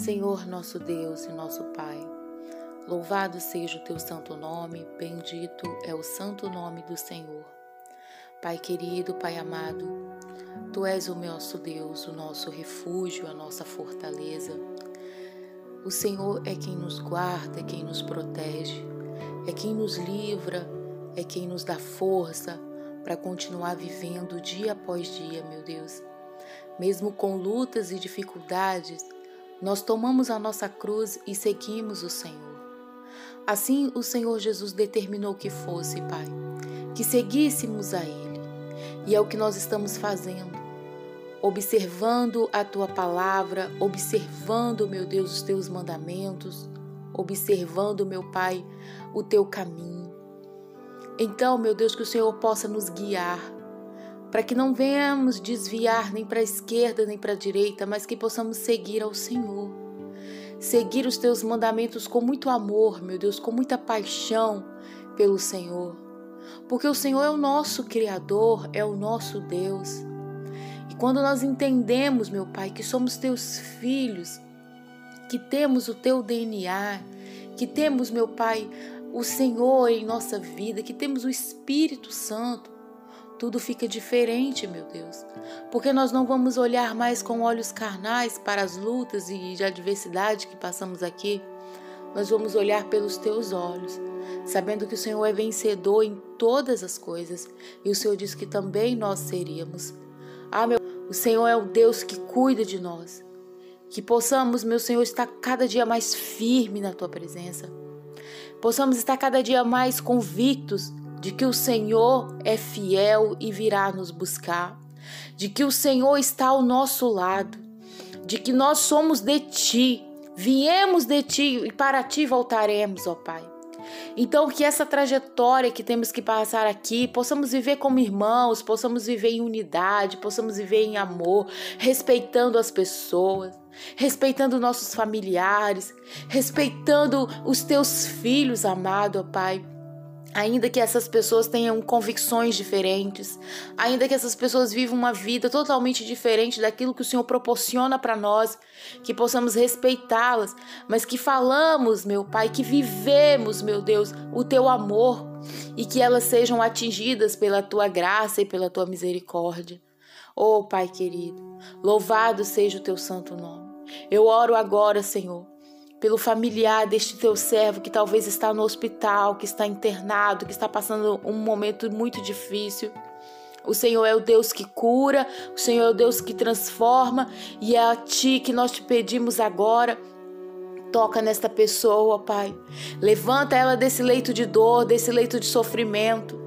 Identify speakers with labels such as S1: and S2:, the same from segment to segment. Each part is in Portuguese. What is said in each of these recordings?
S1: Senhor nosso Deus e nosso Pai, louvado seja o teu santo nome, bendito é o santo nome do Senhor. Pai querido, Pai amado, tu és o nosso Deus, o nosso refúgio, a nossa fortaleza. O Senhor é quem nos guarda, é quem nos protege, é quem nos livra, é quem nos dá força para continuar vivendo dia após dia, meu Deus. Mesmo com lutas e dificuldades, nós tomamos a nossa cruz e seguimos o Senhor. Assim, o Senhor Jesus determinou que fosse, Pai, que seguíssemos a Ele. E é o que nós estamos fazendo. Observando a tua palavra, observando, meu Deus, os teus mandamentos, observando, meu Pai, o teu caminho. Então, meu Deus, que o Senhor possa nos guiar, para que não venhamos desviar nem para a esquerda nem para a direita, mas que possamos seguir ao Senhor. Seguir os teus mandamentos com muito amor, meu Deus, com muita paixão pelo Senhor. Porque o Senhor é o nosso Criador, é o nosso Deus. E quando nós entendemos, meu Pai, que somos teus filhos, que temos o teu DNA, que temos, meu Pai, o Senhor em nossa vida, que temos o Espírito Santo, tudo fica diferente, meu Deus. Porque nós não vamos olhar mais com olhos carnais para as lutas e de adversidade que passamos aqui. Nós vamos olhar pelos teus olhos, sabendo que o Senhor é vencedor em todas as coisas e o Senhor diz que também nós seríamos. Ah, meu, o Senhor é o Deus que cuida de nós. Que possamos, meu Senhor, estar cada dia mais firme na tua presença. Possamos estar cada dia mais convictos de que o Senhor é fiel e virá nos buscar, de que o Senhor está ao nosso lado, de que nós somos de ti, viemos de ti e para ti voltaremos, ó Pai. Então, que essa trajetória que temos que passar aqui, possamos viver como irmãos, possamos viver em unidade, possamos viver em amor, respeitando as pessoas, respeitando nossos familiares, respeitando os teus filhos, amado, ó Pai. Ainda que essas pessoas tenham convicções diferentes, ainda que essas pessoas vivam uma vida totalmente diferente daquilo que o Senhor proporciona para nós, que possamos respeitá-las, mas que falamos, meu Pai, que vivemos, meu Deus, o teu amor e que elas sejam atingidas pela tua graça e pela tua misericórdia. Oh, Pai querido, louvado seja o teu santo nome. Eu oro agora, Senhor, pelo familiar deste teu servo que talvez está no hospital, que está internado, que está passando um momento muito difícil. O Senhor é o Deus que cura, o Senhor é o Deus que transforma, e é a Ti que nós te pedimos agora. Toca nesta pessoa, Pai. Levanta ela desse leito de dor, desse leito de sofrimento.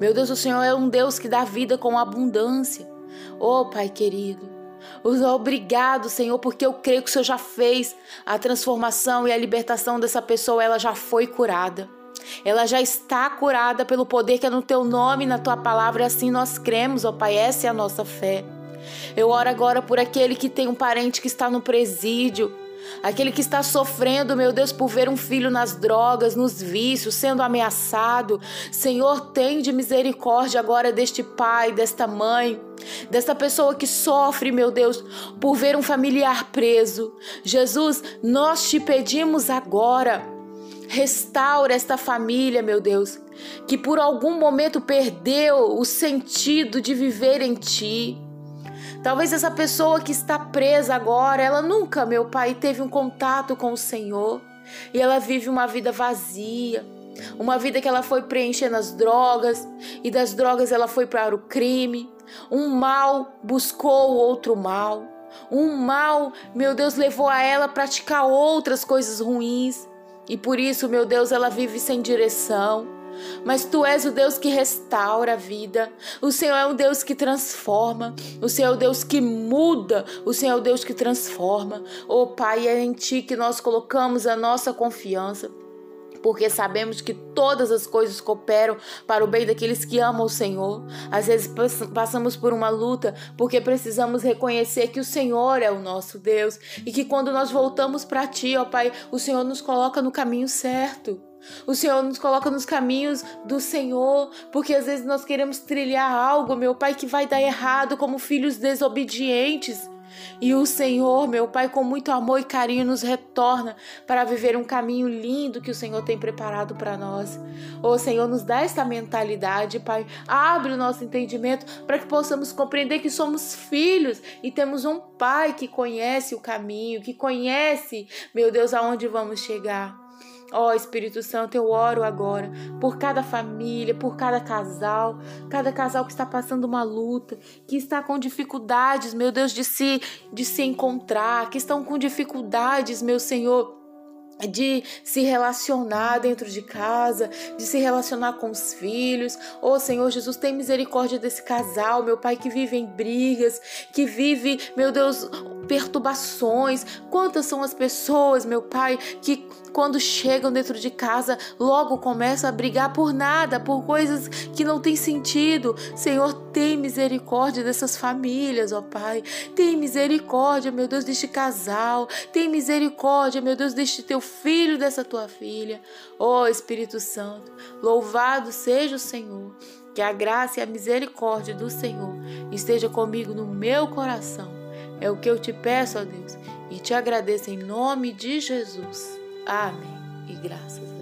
S1: Meu Deus, o Senhor é um Deus que dá vida com abundância. Oh, Pai querido, Obrigado, Senhor, porque eu creio que o Senhor já fez a transformação e a libertação dessa pessoa, ela já foi curada. Ela já está curada pelo poder que é no teu nome, na tua palavra, e assim nós cremos, ó Pai, essa é a nossa fé. Eu oro agora por aquele que tem um parente que está no presídio, aquele que está sofrendo, meu Deus, por ver um filho nas drogas, nos vícios, sendo ameaçado. Senhor, tem de misericórdia agora deste pai, desta mãe, desta pessoa que sofre, meu Deus, por ver um familiar preso. Jesus, nós te pedimos agora. Restaura esta família, meu Deus, que por algum momento perdeu o sentido de viver em ti. Talvez essa pessoa que está presa agora, ela nunca, meu pai, teve um contato com o Senhor e ela vive uma vida vazia. Uma vida que ela foi preenchendo as drogas e das drogas ela foi para o crime. Um mal buscou outro mal. Um mal, meu Deus, levou a ela a praticar outras coisas ruins. E por isso, meu Deus, ela vive sem direção. Mas tu és o Deus que restaura a vida. O Senhor é um Deus que transforma. O Senhor é o Deus que muda. O Senhor é o Deus que transforma. Oh Pai, é em ti que nós colocamos a nossa confiança porque sabemos que todas as coisas cooperam para o bem daqueles que amam o Senhor. Às vezes passamos por uma luta porque precisamos reconhecer que o Senhor é o nosso Deus e que quando nós voltamos para Ti, ó Pai, o Senhor nos coloca no caminho certo. O Senhor nos coloca nos caminhos do Senhor, porque às vezes nós queremos trilhar algo, meu Pai, que vai dar errado como filhos desobedientes. E o Senhor, meu Pai, com muito amor e carinho, nos retorna para viver um caminho lindo que o Senhor tem preparado para nós. Ô Senhor, nos dá essa mentalidade, Pai. Abre o nosso entendimento para que possamos compreender que somos filhos e temos um Pai que conhece o caminho, que conhece, meu Deus, aonde vamos chegar. Ó oh, Espírito Santo, eu oro agora por cada família, por cada casal, cada casal que está passando uma luta, que está com dificuldades, meu Deus, de se de se encontrar, que estão com dificuldades, meu Senhor, de se relacionar dentro de casa, de se relacionar com os filhos. Oh Senhor Jesus, tem misericórdia desse casal, meu Pai, que vive em brigas, que vive, meu Deus, perturbações. Quantas são as pessoas, meu Pai, que quando chegam dentro de casa logo começam a brigar por nada, por coisas que não têm sentido. Senhor, tem misericórdia dessas famílias, ó Pai. Tem misericórdia, meu Deus, deste casal. Tem misericórdia, meu Deus, deste teu filho, dessa tua filha. Ó oh, Espírito Santo, louvado seja o Senhor. Que a graça e a misericórdia do Senhor esteja comigo no meu coração. É o que eu te peço, ó Deus, e te agradeço em nome de Jesus. Amém. E graças